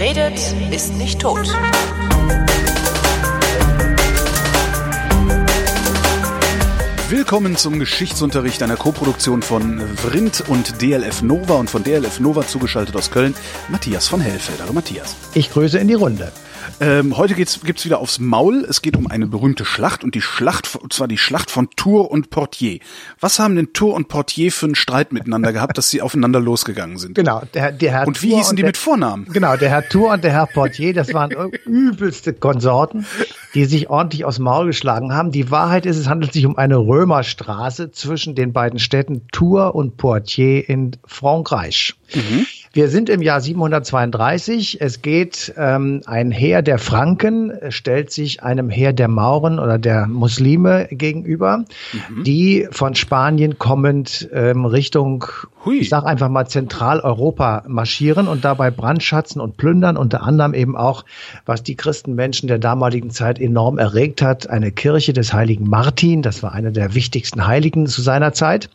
Wer redet, ist nicht tot. Willkommen zum Geschichtsunterricht einer Koproduktion von Vrindt und DLF Nova und von DLF Nova zugeschaltet aus Köln Matthias von Hellfeld. Hallo Matthias. Ich grüße in die Runde. Ähm, heute geht's, gibt's wieder aufs Maul. Es geht um eine berühmte Schlacht und die Schlacht, und zwar die Schlacht von Tours und Portier. Was haben denn Tours und Portier für einen Streit miteinander gehabt, dass sie aufeinander losgegangen sind? Genau, der, der Herr Und wie hießen die der, mit Vornamen? Genau, der Herr Tour und der Herr Portier, das waren übelste Konsorten, die sich ordentlich aus Maul geschlagen haben. Die Wahrheit ist, es handelt sich um eine Römerstraße zwischen den beiden Städten Tours und Poitiers in Frankreich. Mhm. Wir sind im Jahr 732. Es geht ähm, ein Heer der Franken, stellt sich einem Heer der Mauren oder der Muslime gegenüber, Mhm. die von Spanien kommend ähm, Richtung, Hui. ich sag einfach mal Zentraleuropa marschieren und dabei brandschatzen und plündern, unter anderem eben auch, was die Christenmenschen der damaligen Zeit enorm erregt hat, eine Kirche des heiligen Martin, das war einer der wichtigsten Heiligen zu seiner Zeit.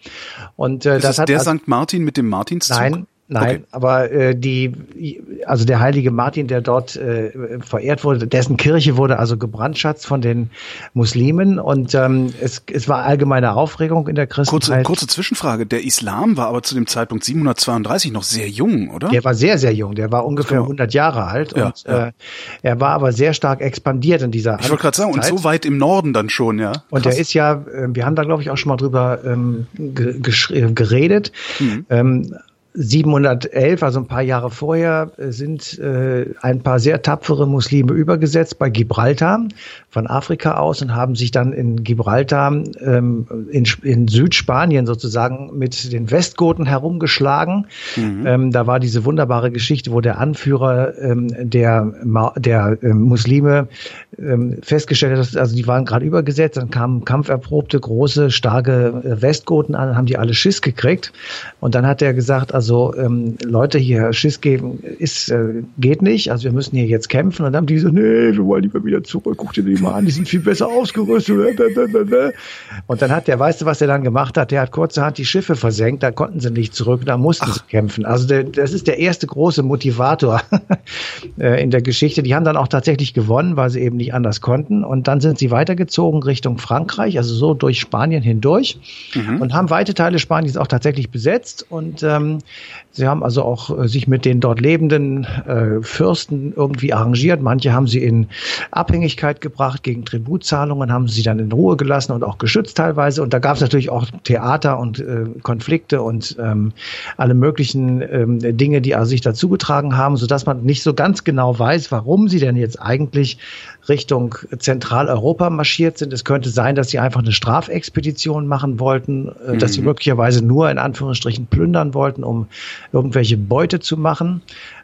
Und äh, Das, das, ist hat der St. Martin mit dem Martinszug? Nein, nein, Okay. aber äh, die, also der heilige Martin, der dort äh, verehrt wurde, dessen Kirche wurde also gebrandschatzt von den Muslimen und ähm, es, es war allgemeine Aufregung in der Kurze, Christenheit. kurze Zwischenfrage. Der Islam war aber zu dem Zeitpunkt 732 noch sehr jung, oder? Der war sehr, sehr jung. Der war ungefähr Genau. 100 Jahre alt Ja, und ja. Äh, er war aber sehr stark expandiert in dieser ich wollte gerade sagen, und so weit im Norden dann schon, ja. Und Krass. der ist ja, äh, wir haben da glaube ich auch schon mal drüber ähm, äh, geredet. Mhm. Ähm, 711, also ein paar Jahre vorher, äh, sind äh, ein paar sehr tapfere Muslime übergesetzt bei Gibraltar von Afrika aus und haben sich dann in Gibraltar ähm, in, in Südspanien sozusagen mit den Westgoten herumgeschlagen. Ähm, da war diese wunderbare Geschichte, wo der Anführer ähm, der, der ähm, Muslime ähm, festgestellt hat, dass, also die waren gerade übergesetzt, dann kamen kampferprobte, große, starke äh, Westgoten an, haben die alle Schiss gekriegt. Und dann hat er gesagt, also ähm, Leute hier Schiss geben ist äh, geht nicht, also wir müssen hier jetzt kämpfen. Und dann haben die so, nee, wir wollen lieber wieder zurück, guck dir die mal an, die sind viel besser ausgerüstet. Und dann hat der, weißt du, was er dann gemacht hat? Der hat kurzerhand die Schiffe versenkt, da konnten sie nicht zurück, da mussten sie kämpfen. Also der, das ist der erste große Motivator äh, in der Geschichte. Die haben dann auch tatsächlich gewonnen, weil sie eben nicht anders konnten. Und dann sind sie weitergezogen Richtung Frankreich, also so durch Spanien hindurch und haben weite Teile Spaniens auch tatsächlich besetzt. Und ähm, sie haben also auch äh, sich mit den dort lebenden äh, Fürsten irgendwie arrangiert. Manche haben sie in Abhängigkeit gebracht gegen Tributzahlungen, haben sie dann in Ruhe gelassen und auch geschützt teilweise. Und da gab es natürlich auch Theater und äh, Konflikte und ähm, alle möglichen ähm, Dinge, die also sich dazugetragen haben, sodass man nicht so ganz genau weiß, warum sie denn jetzt eigentlich Richtung Zentraleuropa marschiert sind. Es könnte sein, dass sie einfach eine Strafexpedition machen wollten, äh, dass sie möglicherweise nur in Anführungsstrichen plündern wollten, um irgendwelche Beute zu machen.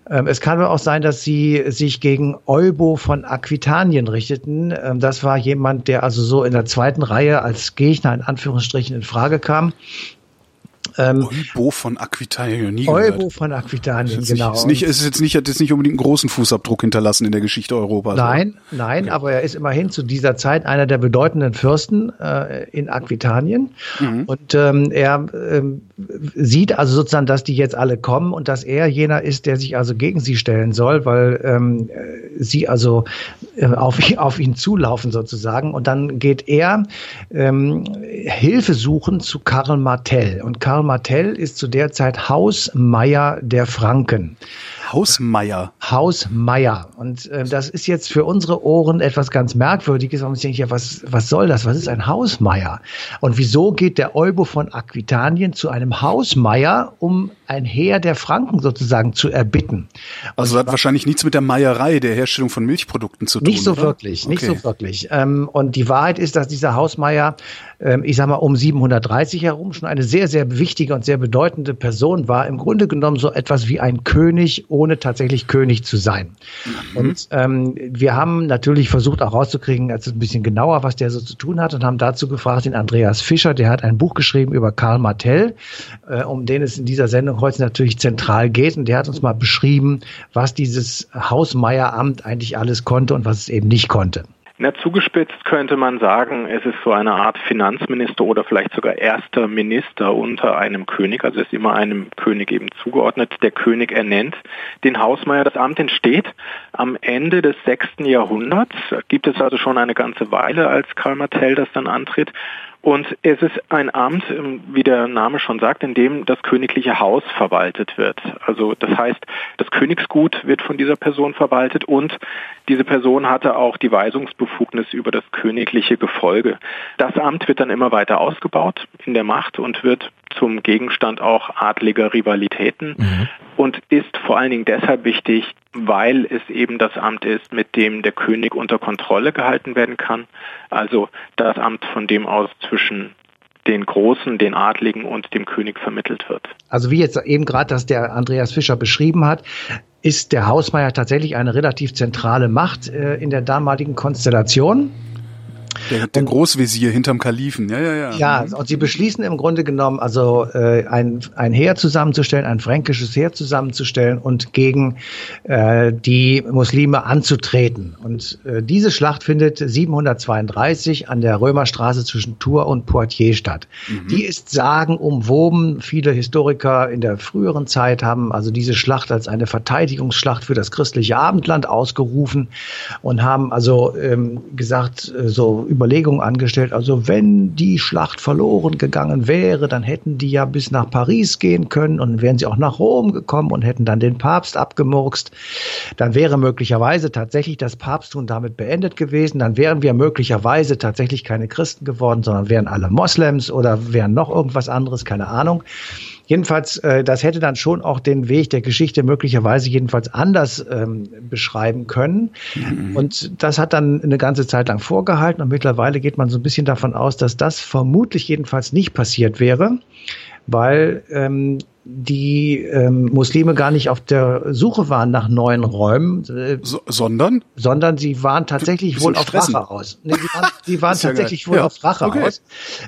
Ähm, Es kann aber auch sein, dass sie sich gegen Eubo von Aquitanien richteten. Ähm, Das war jemand, der also so in der zweiten Reihe als Gegner in Anführungsstrichen in Frage kam. Ähm, Eubo von Aquitanien, nie gehört. Eubo von Aquitanien, genau. Ist, nicht, ist jetzt nicht, hat jetzt nicht unbedingt einen großen Fußabdruck hinterlassen in der Geschichte Europas. Nein, nein, aber er ist immerhin zu dieser Zeit einer der bedeutenden Fürsten äh, in Aquitanien. Und ähm, er ähm, sieht also sozusagen, dass die jetzt alle kommen und dass er jener ist, der sich also gegen sie stellen soll, weil ähm, äh, sie also äh, auf, auf ihn zulaufen sozusagen. Und dann geht er ähm, Hilfe suchen zu Karl Martell. Und Karl Martell ist zu der Zeit Hausmeier der Franken. Hausmeier. Haus Meier. Und äh, das ist jetzt für unsere Ohren etwas ganz Merkwürdiges. Und ich denke, ja, was, was soll das? Was ist ein Hausmeier? Und wieso geht der Eubo von Aquitanien zu einem Hausmeier, um ein Heer der Franken sozusagen zu erbitten? Also hat wahrscheinlich nichts mit der Meierei, der Herstellung von Milchprodukten zu tun. Nicht so oder? wirklich, nicht Okay. so wirklich. Ähm, und die Wahrheit ist, dass dieser Hausmeier, ähm, ich sag mal, um 730 herum schon eine sehr, sehr wichtige und sehr bedeutende Person war. Im Grunde genommen so etwas wie ein König, ohne tatsächlich König zu sein. Und ähm, wir haben natürlich versucht auch rauszukriegen, also ein bisschen genauer, was der so zu tun hat und haben dazu gefragt den Andreas Fischer, der hat ein Buch geschrieben über Karl Martell, äh, um den es in dieser Sendung heute natürlich zentral geht. Und der hat uns mal beschrieben, was dieses Hausmeieramt eigentlich alles konnte und was es eben nicht konnte. Na, zugespitzt könnte man sagen, es ist so eine Art Finanzminister oder vielleicht sogar erster Minister unter einem König, also ist immer einem König eben zugeordnet. Der König ernennt den Hausmeier. Das Amt entsteht am Ende des sechsten Jahrhunderts, gibt es also schon eine ganze Weile, als Karl Martell das dann antritt. Und es ist ein Amt, ähm, wie der Name schon sagt, in dem das königliche Haus verwaltet wird. Also das heißt, das Königsgut wird von dieser Person verwaltet und diese Person hatte auch die Weisungsbefugnis über das königliche Gefolge. Das Amt wird dann immer weiter ausgebaut in der Macht und wird zum Gegenstand auch adliger Rivalitäten mhm. und ist vor allen Dingen deshalb wichtig, weil es eben das Amt ist, mit dem der König unter Kontrolle gehalten werden kann. Also das Amt, von dem aus zwischen den Großen, den Adligen und dem König vermittelt wird. Also wie jetzt eben gerade das der Andreas Fischer beschrieben hat, ist der Hausmeier tatsächlich eine relativ zentrale Macht äh, in der damaligen Konstellation. Der, der Großvisier hinterm Kalifen, ja, ja, ja. Ja, mhm. und sie beschließen im Grunde genommen, also äh, ein, ein Heer zusammenzustellen, ein fränkisches Heer zusammenzustellen und gegen äh, die Muslime anzutreten. Und äh, diese Schlacht findet 732 an der Römerstraße zwischen Tours und Poitiers statt. Mhm. Die ist sagenumwoben. Viele Historiker in der früheren Zeit haben also diese Schlacht als eine Verteidigungsschlacht für das christliche Abendland ausgerufen und haben also ähm, gesagt, äh, so Überlegungen angestellt. Also wenn die Schlacht verloren gegangen wäre, dann hätten die ja bis nach Paris gehen können und wären sie auch nach Rom gekommen und hätten dann den Papst abgemurkst. Dann wäre möglicherweise tatsächlich das Papsttum damit beendet gewesen. Dann wären wir möglicherweise tatsächlich keine Christen geworden, sondern wären alle Moslems oder wären noch irgendwas anderes, keine Ahnung. Jedenfalls, äh, das hätte dann schon auch den Weg der Geschichte möglicherweise jedenfalls anders ähm, beschreiben können. Mhm. Und das hat dann eine ganze Zeit lang vorgehalten und mittlerweile geht man so ein bisschen davon aus, dass das vermutlich jedenfalls nicht passiert wäre, weil ähm, die ähm, Muslime gar nicht auf der Suche waren nach neuen Räumen, äh, so, sondern sondern sie waren tatsächlich wohl auf Rache aus. Nee, sie waren, sie waren tatsächlich ja wohl ja. auf Rache okay. aus,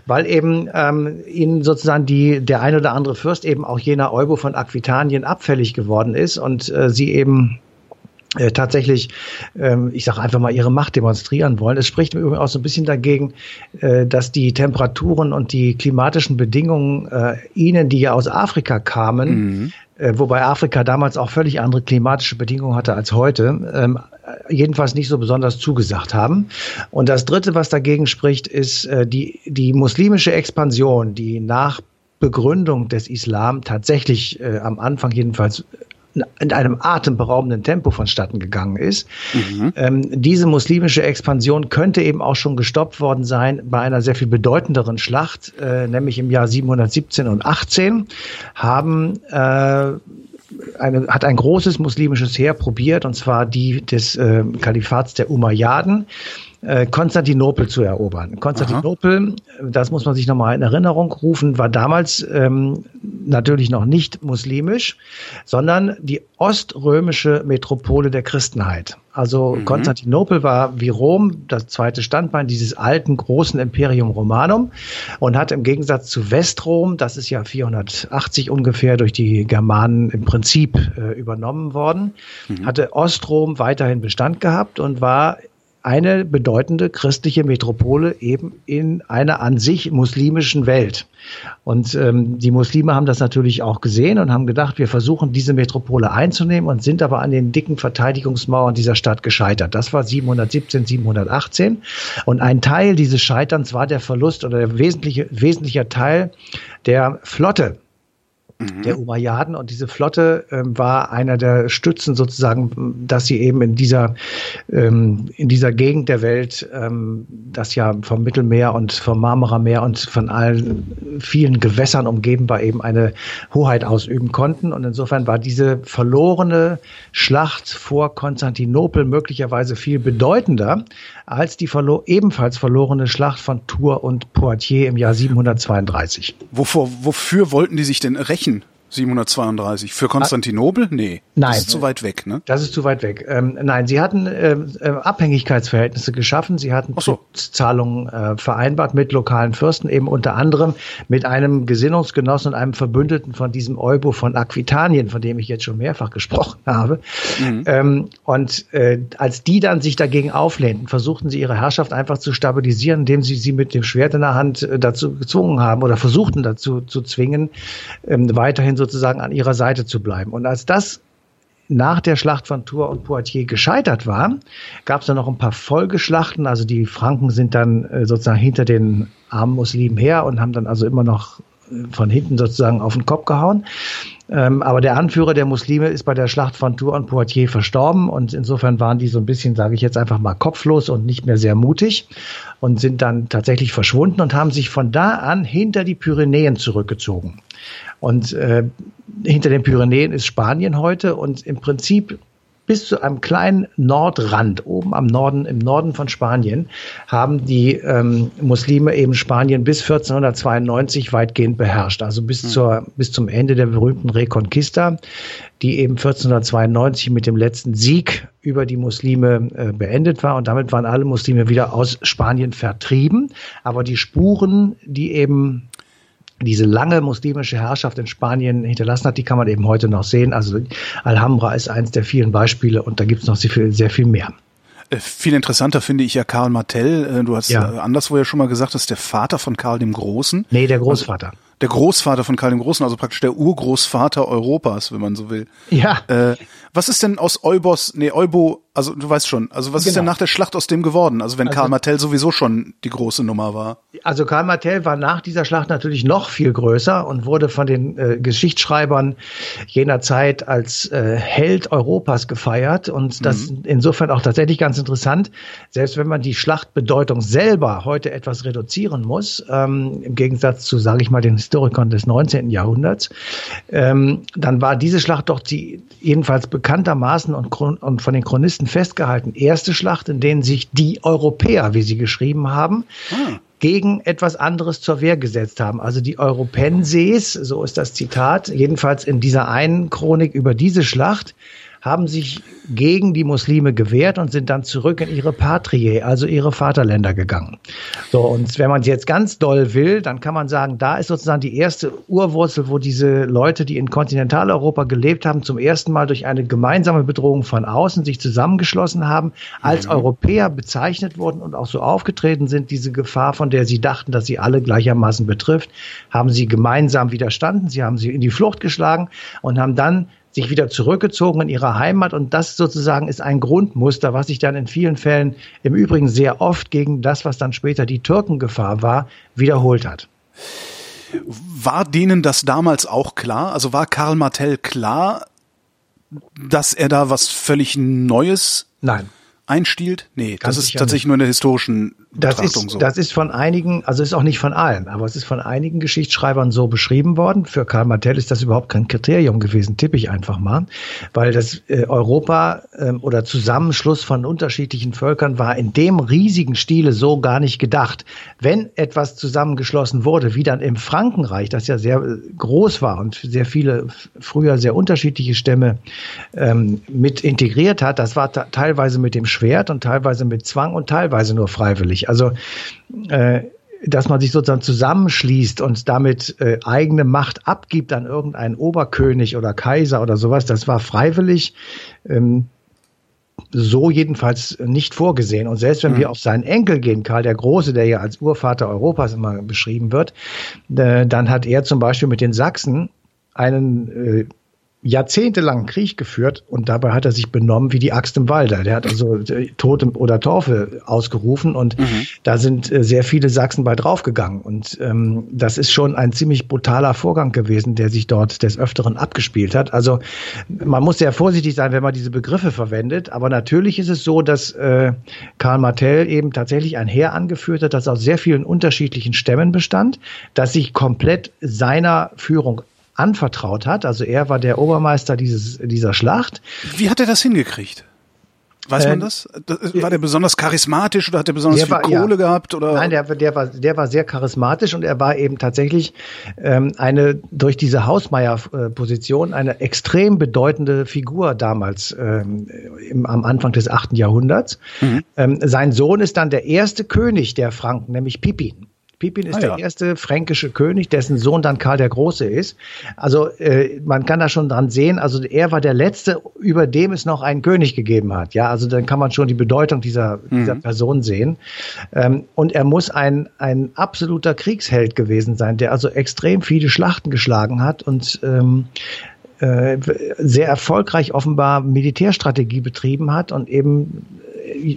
weil eben ähm, ihnen sozusagen die der ein oder andere Fürst eben auch jener Eubo von Aquitanien abfällig geworden ist und äh, sie eben äh, tatsächlich, ähm, ich sage einfach mal, ihre Macht demonstrieren wollen. Es spricht übrigens auch so ein bisschen dagegen, äh, dass die Temperaturen und die klimatischen Bedingungen äh, ihnen, die ja aus Afrika kamen, mhm. äh, wobei Afrika damals auch völlig andere klimatische Bedingungen hatte als heute, ähm, jedenfalls nicht so besonders zugesagt haben. Und das Dritte, was dagegen spricht, ist äh, die, die muslimische Expansion, die nach Begründung des Islam tatsächlich äh, am Anfang jedenfalls in einem atemberaubenden Tempo vonstatten gegangen ist. Mhm. Ähm, diese muslimische Expansion könnte eben auch schon gestoppt worden sein bei einer sehr viel bedeutenderen Schlacht, äh, nämlich im Jahr 717 und 18 haben äh, eine, hat ein großes muslimisches Heer probiert, und zwar die des äh, Kalifats der Umayyaden, Konstantinopel zu erobern. Konstantinopel, Aha. das muss man sich nochmal in Erinnerung rufen, war damals ähm, natürlich noch nicht muslimisch, sondern die oströmische Metropole der Christenheit. Also mhm. Konstantinopel war wie Rom das zweite Standbein dieses alten großen Imperium Romanum und hat im Gegensatz zu Westrom, das ist ja 480 ungefähr durch die Germanen im Prinzip äh, übernommen worden, mhm. hatte Ostrom weiterhin Bestand gehabt und war eine bedeutende christliche Metropole eben in einer an sich muslimischen Welt. Und ähm, die Muslime haben das natürlich auch gesehen und haben gedacht, wir versuchen diese Metropole einzunehmen und sind aber an den dicken Verteidigungsmauern dieser Stadt gescheitert. Das war 717, 718. Und ein Teil dieses Scheiterns war der Verlust oder der wesentliche, wesentlicher Teil der Flotte Mhm. der Umayyaden. Und diese Flotte ähm, war einer der Stützen sozusagen, dass sie eben in dieser, ähm, in dieser Gegend der Welt, ähm, das ja vom Mittelmeer und vom Marmarameer und von allen vielen Gewässern umgeben war, eben eine Hoheit ausüben konnten. Und insofern war diese verlorene Schlacht vor Konstantinopel möglicherweise viel bedeutender als die verlo ebenfalls verlorene Schlacht von Tours und Poitiers im Jahr 732. Wovor, wofür wollten die sich denn rächen? 732. Für Konstantinopel? Nee. Nein. Das ist zu weit weg, ne? Das ist zu weit weg. Ähm, nein, sie hatten äh, äh, Abhängigkeitsverhältnisse geschaffen. Sie hatten so. Zahlungen äh, vereinbart mit lokalen Fürsten, eben unter anderem mit einem Gesinnungsgenossen und einem Verbündeten von diesem Eubo von Aquitanien, von dem ich jetzt schon mehrfach gesprochen habe. Mhm. Ähm, und äh, als die dann sich dagegen auflehnten, versuchten sie ihre Herrschaft einfach zu stabilisieren, indem sie sie mit dem Schwert in der Hand äh, dazu gezwungen haben oder versuchten dazu zu zwingen, ähm, weiterhin so sozusagen an ihrer Seite zu bleiben. Und als das nach der Schlacht von Tours und Poitiers gescheitert war, gab es dann noch ein paar Folgeschlachten. Also die Franken sind dann äh, sozusagen hinter den armen Muslimen her und haben dann also immer noch äh, von hinten sozusagen auf den Kopf gehauen. Ähm, aber der Anführer der Muslime ist bei der Schlacht von Tours und Poitiers verstorben und insofern waren die so ein bisschen, sage ich jetzt einfach mal, kopflos und nicht mehr sehr mutig und sind dann tatsächlich verschwunden und haben sich von da an hinter die Pyrenäen zurückgezogen. Und äh, hinter den Pyrenäen ist Spanien heute und im Prinzip bis zu einem kleinen Nordrand, oben am Norden, im Norden von Spanien, haben die ähm, Muslime eben Spanien bis 1492 weitgehend beherrscht. Also bis, mhm. zur, bis zum Ende der berühmten Reconquista, die eben 1492 mit dem letzten Sieg über die Muslime äh, beendet war. Und damit waren alle Muslime wieder aus Spanien vertrieben. Aber die Spuren, die eben diese lange muslimische Herrschaft in Spanien hinterlassen hat, die kann man eben heute noch sehen. Also Alhambra ist eins der vielen Beispiele und da gibt es noch sehr viel, sehr viel mehr. Äh, viel interessanter finde ich ja Karl Martell. Äh, du hast ja. Äh, anderswo ja schon mal gesagt, das ist der Vater von Karl dem Großen. Nee, der Großvater. Also, der Großvater von Karl dem Großen, also praktisch der Urgroßvater Europas, wenn man so will. Ja. Äh, was ist denn aus Eubos, nee, Eubo, also du weißt schon, also was genau. ist denn nach der Schlacht aus dem geworden? Also wenn also, Karl Martell sowieso schon die große Nummer war. Also Karl Martell war nach dieser Schlacht natürlich noch viel größer und wurde von den äh, Geschichtsschreibern jener Zeit als äh, Held Europas gefeiert und das mhm. insofern auch tatsächlich ganz interessant. Selbst wenn man die Schlachtbedeutung selber heute etwas reduzieren muss, ähm, im Gegensatz zu, sage ich mal, den Historikern des 19. Jahrhunderts, ähm, dann war diese Schlacht doch die jedenfalls bekanntermaßen und, und von den Chronisten festgehalten erste Schlacht, in denen sich die Europäer, wie sie geschrieben haben, ah gegen etwas anderes zur Wehr gesetzt haben. Also die Europenses, so ist das Zitat, jedenfalls in dieser einen Chronik über diese Schlacht, haben sich gegen die Muslime gewehrt und sind dann zurück in ihre Patrie, also ihre Vaterländer gegangen. So, und wenn man es jetzt ganz doll will, dann kann man sagen, da ist sozusagen die erste Urwurzel, wo diese Leute, die in Kontinentaleuropa gelebt haben, zum ersten Mal durch eine gemeinsame Bedrohung von außen sich zusammengeschlossen haben, als mhm. Europäer bezeichnet wurden und auch so aufgetreten sind. Diese Gefahr, von der sie dachten, dass sie alle gleichermaßen betrifft, haben sie gemeinsam widerstanden. Sie haben sie in die Flucht geschlagen und haben dann sich wieder zurückgezogen in ihre Heimat und das sozusagen ist ein Grundmuster, was sich dann in vielen Fällen im Übrigen sehr oft gegen das, was dann später die Türkengefahr war, wiederholt hat. War denen das damals auch klar? Also war Karl Martell klar, dass er da was völlig Neues Nein einstiehlt? Nee, Ganz das ist tatsächlich nicht. nur in der historischen das ist, so. Das ist von einigen, also ist auch nicht von allen, aber es ist von einigen Geschichtsschreibern so beschrieben worden. Für Karl Martell ist das überhaupt kein Kriterium gewesen, tippe ich einfach mal, weil das äh, Europa ähm, oder Zusammenschluss von unterschiedlichen Völkern war in dem riesigen Stile so gar nicht gedacht. Wenn etwas zusammengeschlossen wurde, wie dann im Frankenreich, das ja sehr äh, groß war und sehr viele früher sehr unterschiedliche Stämme ähm, mit integriert hat, das war teilweise mit dem Schwert und teilweise mit Zwang und teilweise nur freiwillig. Also äh, dass man sich sozusagen zusammenschließt und damit äh, eigene Macht abgibt an irgendeinen Oberkönig oder Kaiser oder sowas, das war freiwillig. Ähm, so jedenfalls nicht vorgesehen. Und selbst wenn mhm. wir auf seinen Enkel gehen, Karl der Große, der ja als Urvater Europas immer beschrieben wird, äh, dann hat er zum Beispiel mit den Sachsen einen äh, jahrzehntelang Krieg geführt und dabei hat er sich benommen wie die Axt im Walde. Der hat also äh, Tod oder Teufel ausgerufen und mhm. da sind äh, sehr viele Sachsen bei draufgegangen. Und ähm, das ist schon ein ziemlich brutaler Vorgang gewesen, der sich dort des Öfteren abgespielt hat. Also man muss sehr vorsichtig sein, wenn man diese Begriffe verwendet. Aber natürlich ist es so, dass äh, Karl Martell eben tatsächlich ein Heer angeführt hat, das aus sehr vielen unterschiedlichen Stämmen bestand, das sich komplett seiner Führung anvertraut hat. Also er war der Obermeister dieses, dieser Schlacht. Wie hat er das hingekriegt? Weiß man ähm, das? War der besonders charismatisch oder hat er besonders viel war, Kohle ja. gehabt? Oder? Nein, der, der, war, der war sehr charismatisch und er war eben tatsächlich ähm, eine durch diese Hausmeier-Position eine extrem bedeutende Figur damals ähm, im, am Anfang des achten Jahrhunderts. Mhm. Ähm, sein Sohn ist dann der erste König der Franken, nämlich Pippin. Pippin ist ah, ja. der erste fränkische König, dessen Sohn dann Karl der Große ist. Also äh, man kann da schon dran sehen, also er war der letzte, über dem es noch einen König gegeben hat. Ja, also dann kann man schon die Bedeutung dieser, mhm. dieser Person sehen. Ähm, und er muss ein, ein absoluter Kriegsheld gewesen sein, der also extrem viele Schlachten geschlagen hat und ähm, äh, sehr erfolgreich offenbar Militärstrategie betrieben hat und eben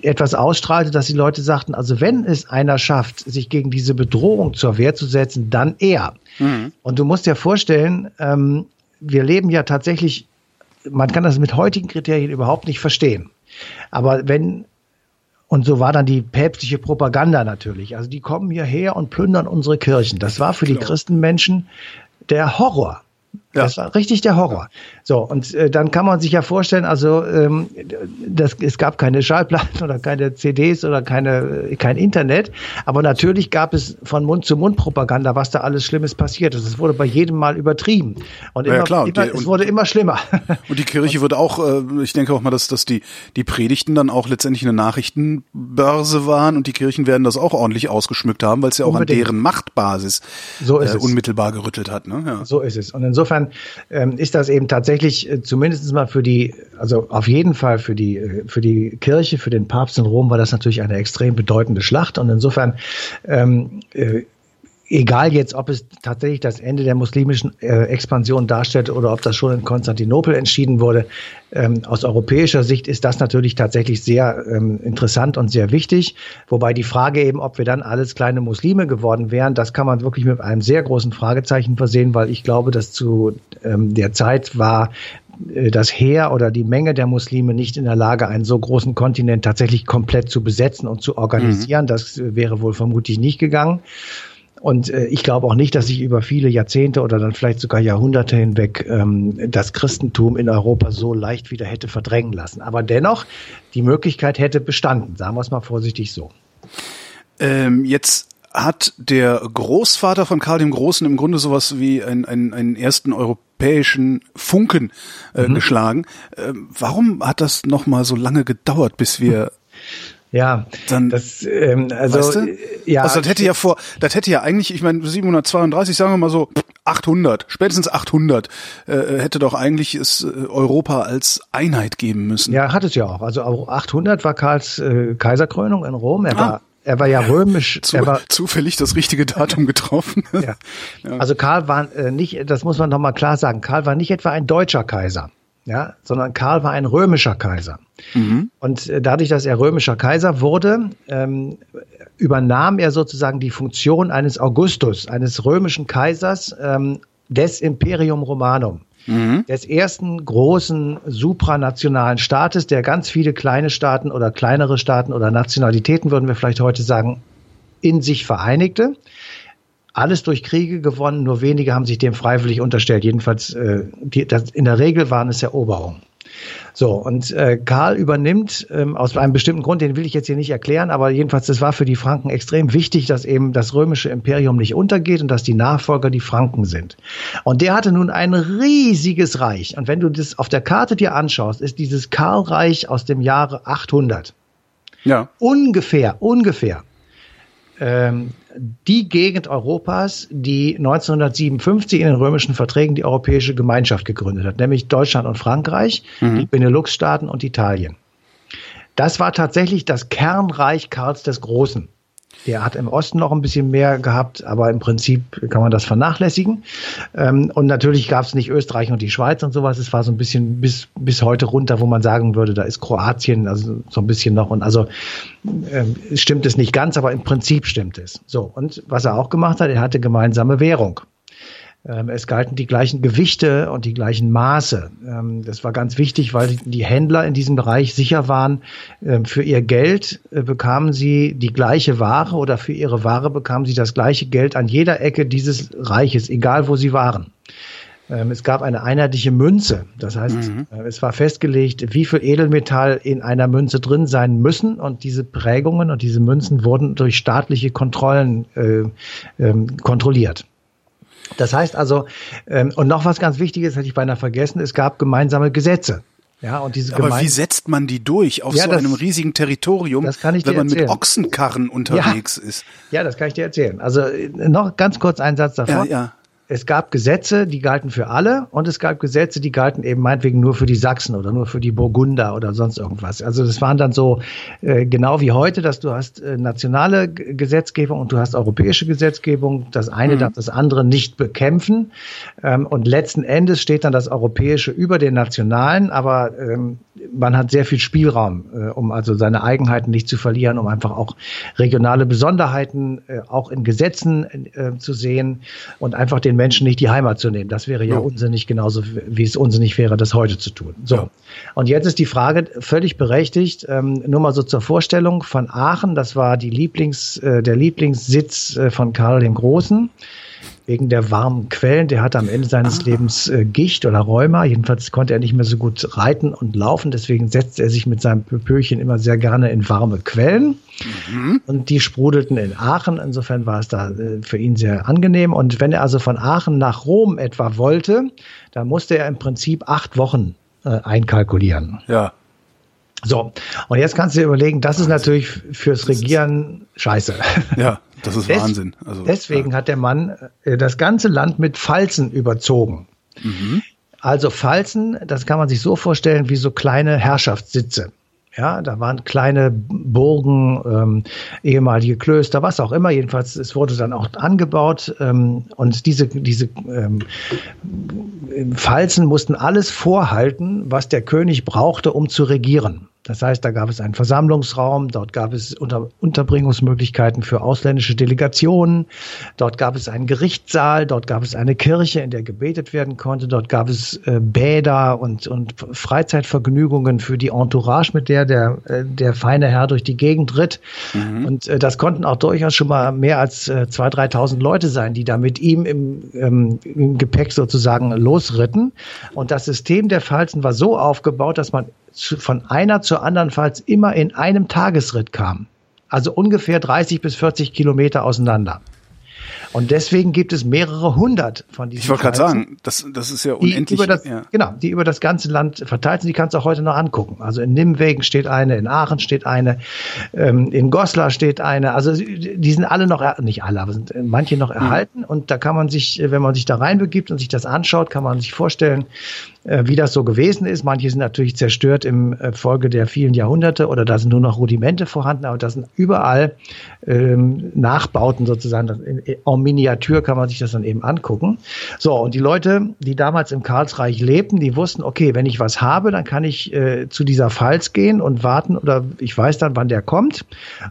etwas ausstrahlte, dass die Leute sagten, also wenn es einer schafft, sich gegen diese Bedrohung zur Wehr zu setzen, dann er. Mhm. Und du musst dir vorstellen, ähm, wir leben ja tatsächlich, man kann das mit heutigen Kriterien überhaupt nicht verstehen. Aber wenn und so war dann die päpstliche Propaganda natürlich. Also die kommen hierher und plündern unsere Kirchen. Das war für die Christenmenschen der Horror. Ja. Das war richtig der Horror. So, und äh, dann kann man sich ja vorstellen, also ähm, das, es gab keine Schallplatten oder keine CDs oder keine, äh, kein Internet, aber natürlich gab es von Mund-zu-Mund-Propaganda, was da alles Schlimmes passiert ist. Es wurde bei jedem Mal übertrieben. Und, immer, ja, klar. Immer, die, es wurde immer schlimmer. Und die Kirche wird auch, äh, ich denke auch mal, dass, dass die, die Predigten dann auch letztendlich eine Nachrichtenbörse waren und die Kirchen werden das auch ordentlich ausgeschmückt haben, weil es ja auch Unbedingt. an deren Machtbasis so äh, unmittelbar gerüttelt hat. Ne? Ja. So ist es. Und insofern ähm, ist das eben tatsächlich äh, zumindest mal für die, also auf jeden Fall für die, äh, für die Kirche, für den Papst in Rom war das natürlich eine extrem bedeutende Schlacht. Und insofern ähm, äh, egal jetzt, ob es tatsächlich das Ende der muslimischen äh, Expansion darstellt oder ob das schon in Konstantinopel entschieden wurde, ähm, aus europäischer Sicht ist das natürlich tatsächlich sehr ähm, interessant und sehr wichtig. Wobei die Frage eben, ob wir dann alles kleine Muslime geworden wären, das kann man wirklich mit einem sehr großen Fragezeichen versehen, weil ich glaube, dass zu ähm, der Zeit war äh, das Heer oder die Menge der Muslime nicht in der Lage, einen so großen Kontinent tatsächlich komplett zu besetzen und zu organisieren. Mhm. Das wäre wohl vermutlich nicht gegangen. Und äh, ich glaube auch nicht, dass sich über viele Jahrzehnte oder dann vielleicht sogar Jahrhunderte hinweg ähm, das Christentum in Europa so leicht wieder hätte verdrängen lassen. Aber dennoch, die Möglichkeit hätte bestanden, sagen wir es mal vorsichtig so. Ähm, jetzt hat der Großvater von Karl dem Großen im Grunde sowas wie einen, einen, einen ersten europäischen Funken äh, mhm. geschlagen. Ähm, warum hat das noch mal so lange gedauert, bis wir ja, dann das, ähm, also weißt du? ja, also das hätte ja vor, das hätte ja eigentlich, ich meine 732, sagen wir mal so 800, spätestens 800 äh, hätte doch eigentlich es äh, Europa als Einheit geben müssen. Ja, hat es ja auch. Also auch 800 war Karls äh, Kaiserkrönung in Rom. Er ah. war er war ja römisch. Zu, er war, zufällig das richtige Datum getroffen. ja. ja. Also Karl war äh, nicht, das muss man noch mal klar sagen, Karl war nicht etwa ein deutscher Kaiser ja, sondern Karl war ein römischer Kaiser. Mhm. Und äh, dadurch, dass er römischer Kaiser wurde, ähm, übernahm er sozusagen die Funktion eines Augustus, eines römischen Kaisers ähm, des Imperium Romanum. Mhm. Des ersten großen supranationalen Staates, der ganz viele kleine Staaten oder kleinere Staaten oder Nationalitäten, würden wir vielleicht heute sagen, in sich vereinigte alles durch Kriege gewonnen, nur wenige haben sich dem freiwillig unterstellt. Jedenfalls, äh, die, das, in der Regel waren es Eroberungen. So, und äh, Karl übernimmt ähm, aus einem bestimmten Grund, den will ich jetzt hier nicht erklären, aber jedenfalls, das war für die Franken extrem wichtig, dass eben das römische Imperium nicht untergeht und dass die Nachfolger die Franken sind. Und der hatte nun ein riesiges Reich. Und wenn du das auf der Karte dir anschaust, ist dieses Karlreich aus dem Jahre 800. Ja. Ungefähr, ungefähr ähm, die Gegend Europas, die 1957 in den römischen Verträgen die Europäische Gemeinschaft gegründet hat, nämlich Deutschland und Frankreich, mhm. die Benelux-Staaten und Italien. Das war tatsächlich das Kernreich Karls des Großen. Der hat im Osten noch ein bisschen mehr gehabt, aber im Prinzip kann man das vernachlässigen. Ähm, und natürlich gab es nicht Österreich und die Schweiz und sowas. Es war so ein bisschen bis, bis heute runter, wo man sagen würde, da ist Kroatien, also so ein bisschen noch. Und also ähm, stimmt es nicht ganz, aber im Prinzip stimmt es. So, und was er auch gemacht hat, er hatte gemeinsame Währung. Ähm, es galten die gleichen Gewichte und die gleichen Maße. Ähm, das war ganz wichtig, weil die Händler in diesem Bereich sicher waren, ähm, für ihr Geld äh, bekamen sie die gleiche Ware oder für ihre Ware bekamen sie das gleiche Geld an jeder Ecke dieses Reiches, egal wo sie waren. Es gab eine einheitliche Münze. Das heißt, mhm. Äh, es war festgelegt, wie viel Edelmetall in einer Münze drin sein müssen. Und diese Prägungen und diese Münzen wurden durch staatliche Kontrollen äh, kontrolliert. Das heißt also, ähm, und noch was ganz Wichtiges, hätte ich beinahe vergessen, es gab gemeinsame Gesetze. Ja, und diese Aber wie setzt man die durch auf ja, so das, einem riesigen Territorium, das kann ich dir wenn man erzählen. mit Ochsenkarren unterwegs ja. ist? Ja, das kann ich dir erzählen. Also äh, noch ganz kurz ein Satz davon. Ja, ja es gab Gesetze, die galten für alle und es gab Gesetze, die galten eben meinetwegen nur für die Sachsen oder nur für die Burgunder oder sonst irgendwas. Also das waren dann so äh, genau wie heute, dass du hast äh, nationale Gesetzgebung und du hast europäische Gesetzgebung. Das eine mhm. darf das andere nicht bekämpfen ähm, und letzten Endes steht dann das Europäische über den nationalen, aber ähm, man hat sehr viel Spielraum, äh, um also seine Eigenheiten nicht zu verlieren, um einfach auch regionale Besonderheiten äh, auch in Gesetzen äh, zu sehen und einfach den Menschen nicht die Heimat zu nehmen. Das wäre ja, ja. unsinnig, genauso wie es unsinnig wäre, das heute zu tun. So. Ja. Und jetzt ist die Frage völlig berechtigt, ähm, nur mal so zur Vorstellung von Aachen, das war die Lieblings, äh, der Lieblingssitz äh, von Karl dem Großen wegen der warmen Quellen. Der hatte am Ende seines ah. Lebens äh, Gicht oder Rheuma. Jedenfalls konnte er nicht mehr so gut reiten und laufen. Deswegen setzte er sich mit seinem Pöpöchen immer sehr gerne in warme Quellen. Mhm. Und die sprudelten in Aachen. Insofern war es da äh, für ihn sehr angenehm. Und wenn er also von Aachen nach Rom etwa wollte, dann musste er im Prinzip acht Wochen äh, einkalkulieren. Ja. So, und jetzt kannst du dir überlegen, das ist natürlich fürs Regieren scheiße. Ja, das ist Des, Wahnsinn. Also, deswegen ja. hat der Mann äh, das ganze Land mit Falzen überzogen. Mhm. Also Falzen, das kann man sich so vorstellen wie so kleine Herrschaftssitze. Ja, da waren kleine Burgen, ähm, ehemalige Klöster, was auch immer. Jedenfalls, es wurde dann auch angebaut. Ähm, und diese, diese ähm, Falzen mussten alles vorhalten, was der König brauchte, um zu regieren. Das heißt, da gab es einen Versammlungsraum, dort gab es Unter Unterbringungsmöglichkeiten für ausländische Delegationen, dort gab es einen Gerichtssaal, dort gab es eine Kirche, in der gebetet werden konnte, dort gab es äh, Bäder und, und Freizeitvergnügungen für die Entourage, mit der der, äh, der feine Herr durch die Gegend ritt. Mhm. Und äh, das konnten auch durchaus schon mal mehr als äh, 2.000, 3.000 Leute sein, die da mit ihm im, ähm, im Gepäck sozusagen losritten. Und das System der Falzen war so aufgebaut, dass man zu, von einer zur anderen Falls immer in einem Tagesritt kam. Also ungefähr 30 bis 40 Kilometer auseinander. Und deswegen gibt es mehrere hundert von diesen. Ich wollte gerade sagen, das, das ist ja unendlich. Die das, ja. Genau, die über das ganze Land verteilt sind. Die kannst du auch heute noch angucken. Also in Nimwegen steht eine, in Aachen steht eine, ähm, in Goslar steht eine. Also die sind alle noch, nicht alle, aber sind manche noch mhm. erhalten. Mhm. Und da kann man sich, wenn man sich da reinbegibt und sich das anschaut, kann man sich vorstellen, äh, wie das so gewesen ist. Manche sind natürlich zerstört im äh, Folge der vielen Jahrhunderte oder da sind nur noch Rudimente vorhanden, aber das sind überall ähm, Nachbauten sozusagen. In, en Miniatur kann man sich das dann eben angucken. So, und die Leute, die damals im Karlsreich lebten, die wussten, okay, wenn ich was habe, dann kann ich äh, zu dieser Pfalz gehen und warten oder ich weiß dann, wann der kommt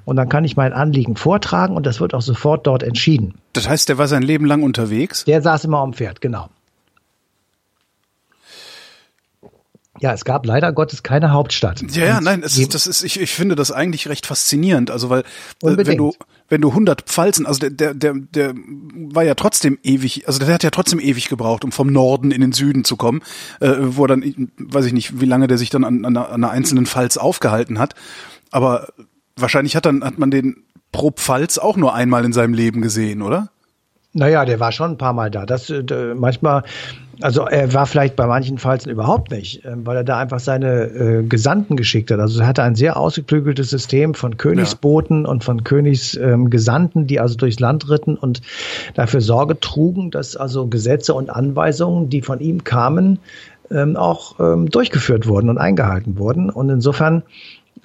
und dann kann ich mein Anliegen vortragen und das wird auch sofort dort entschieden. Das heißt, der war sein Leben lang unterwegs? Der saß immer am Pferd, genau. Ja, es gab leider Gottes keine Hauptstadt. Ja, ja, nein, es das ist, ich, ich finde das eigentlich recht faszinierend. Also weil Unbedingt. wenn du wenn du 100 Pfalzen, also der der der der war ja trotzdem ewig, also der hat ja trotzdem ewig gebraucht, um vom Norden in den Süden zu kommen, äh, wo er dann, weiß ich nicht, wie lange der sich dann an, an, einer, an einer einzelnen Pfalz aufgehalten hat, aber wahrscheinlich hat dann hat man den pro Pfalz auch nur einmal in seinem Leben gesehen, oder? Naja, der war schon ein paar Mal da. Das äh, manchmal, also er war vielleicht bei manchen Falzen überhaupt nicht, äh, weil er da einfach seine äh, Gesandten geschickt hat. Also er hatte ein sehr ausgeklügeltes System von Königsboten ja. und von Königsgesandten, ähm, die also durchs Land ritten und dafür Sorge trugen, dass also Gesetze und Anweisungen, die von ihm kamen, ähm, auch ähm, durchgeführt wurden und eingehalten wurden. Und insofern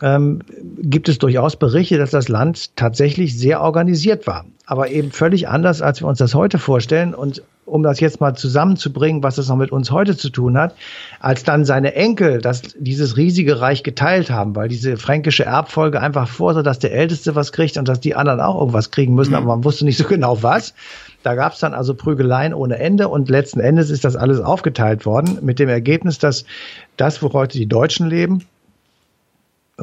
ähm, gibt es durchaus Berichte, dass das Land tatsächlich sehr organisiert war. Aber eben völlig anders, als wir uns das heute vorstellen. Und um das jetzt mal zusammenzubringen, was das noch mit uns heute zu tun hat, als dann seine Enkel das, dieses riesige Reich geteilt haben, weil diese fränkische Erbfolge einfach vorsah, dass der Älteste was kriegt und dass die anderen auch irgendwas kriegen müssen, mhm. aber man wusste nicht so genau was. Da gab es dann also Prügeleien ohne Ende und letzten Endes ist das alles aufgeteilt worden mit dem Ergebnis, dass das, wo heute die Deutschen leben,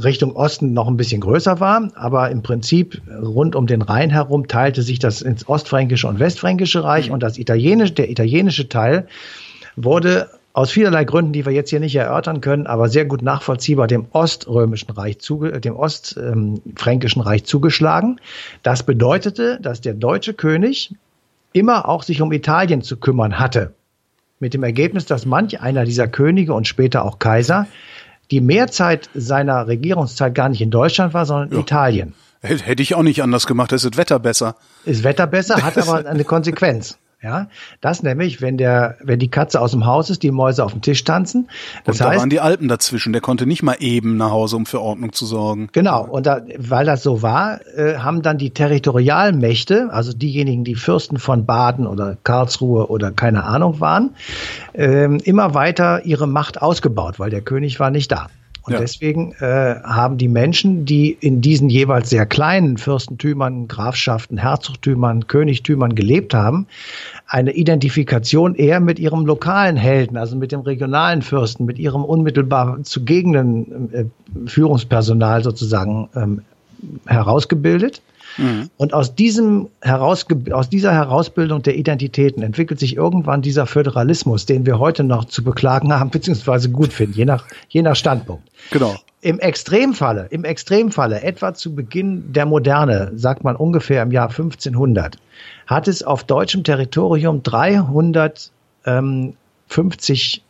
Richtung Osten noch ein bisschen größer war, aber im Prinzip rund um den Rhein herum teilte sich das ins Ostfränkische und Westfränkische Reich mhm. und das italienische, der italienische Teil wurde aus vielerlei Gründen, die wir jetzt hier nicht erörtern können, aber sehr gut nachvollziehbar dem Oströmischen Reich, zuge dem Ostfränkischen Reich zugeschlagen. Das bedeutete, dass der deutsche König immer auch sich um Italien zu kümmern hatte. Mit dem Ergebnis, dass manch einer dieser Könige und später auch Kaiser die Mehrzeit seiner Regierungszeit gar nicht in Deutschland war, sondern in ja. Italien. Hätte ich auch nicht anders gemacht, ist das Wetter besser. Ist Wetter besser, hat aber eine Konsequenz. Ja, das nämlich, wenn der, wenn die Katze aus dem Haus ist, die Mäuse auf dem Tisch tanzen. Das und da heißt, waren die Alpen dazwischen. Der konnte nicht mal eben nach Hause, um für Ordnung zu sorgen. Genau. Und da, weil das so war, äh, haben dann die Territorialmächte, also diejenigen, die Fürsten von Baden oder Karlsruhe oder keine Ahnung waren, äh, immer weiter ihre Macht ausgebaut, weil der König war nicht da. Und ja. deswegen äh, haben die Menschen, die in diesen jeweils sehr kleinen Fürstentümern, Grafschaften, Herzogtümern, Königtümern gelebt haben, eine Identifikation eher mit ihrem lokalen Helden, also mit dem regionalen Fürsten, mit ihrem unmittelbar zugegenden äh, Führungspersonal sozusagen ähm, herausgebildet. Mhm. Und aus diesem herausge aus dieser Herausbildung der Identitäten entwickelt sich irgendwann dieser Föderalismus, den wir heute noch zu beklagen haben, beziehungsweise gut finden, je nach, je nach Standpunkt. Genau. Im Extremfalle, im Extremfalle, etwa zu Beginn der Moderne, sagt man ungefähr im Jahr 1500, hat es auf deutschem Territorium 350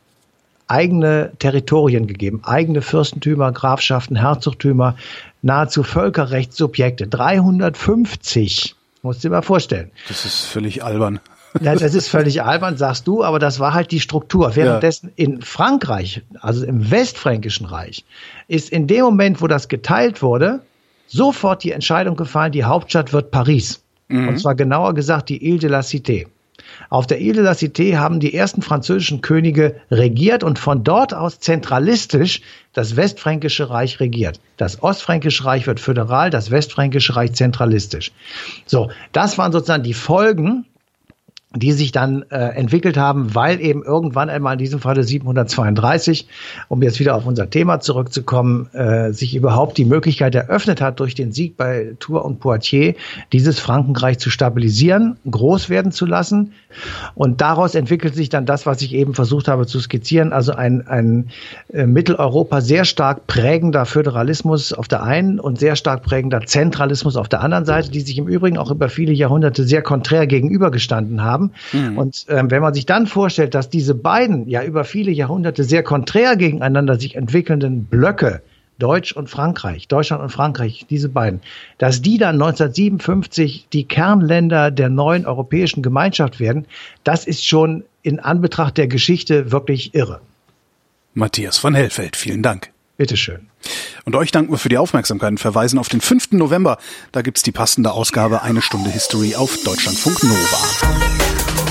eigene Territorien gegeben, eigene Fürstentümer, Grafschaften, Herzogtümer, nahezu Völkerrechtssubjekte. 350. Musst du dir mal vorstellen. Das ist völlig albern. Ja, das ist völlig albern, sagst du, aber das war halt die Struktur. Währenddessen ja. in Frankreich, also im Westfränkischen Reich, ist in dem Moment, wo das geteilt wurde, sofort die Entscheidung gefallen, die Hauptstadt wird Paris. Mhm. Und zwar genauer gesagt die Ile de la Cité. Auf der Ile de la Cité haben die ersten französischen Könige regiert und von dort aus zentralistisch das Westfränkische Reich regiert. Das Ostfränkische Reich wird föderal, das Westfränkische Reich zentralistisch. So, das waren sozusagen die Folgen die sich dann äh, entwickelt haben, weil eben irgendwann einmal in diesem Falle 732, um jetzt wieder auf unser Thema zurückzukommen, äh, sich überhaupt die Möglichkeit eröffnet hat, durch den Sieg bei Tours und Poitiers dieses Frankenreich zu stabilisieren, groß werden zu lassen. Und daraus entwickelt sich dann das, was ich eben versucht habe zu skizzieren, also ein, ein äh, Mitteleuropa sehr stark prägender Föderalismus auf der einen und sehr stark prägender Zentralismus auf der anderen Seite, die sich im Übrigen auch über viele Jahrhunderte sehr konträr gegenübergestanden haben haben. Mhm. Und ähm, wenn man sich dann vorstellt, dass diese beiden ja über viele Jahrhunderte sehr konträr gegeneinander sich entwickelnden Blöcke, Deutsch und Frankreich, Deutschland und Frankreich, diese beiden, dass die dann 1957 die Kernländer der neuen europäischen Gemeinschaft werden, das ist schon in Anbetracht der Geschichte wirklich irre. Matthias von Hellfeld, vielen Dank. Bitteschön. Und euch danken wir für die Aufmerksamkeit und verweisen auf den 5. November. Da gibt's die passende Ausgabe Eine Stunde History auf Deutschlandfunk Nova.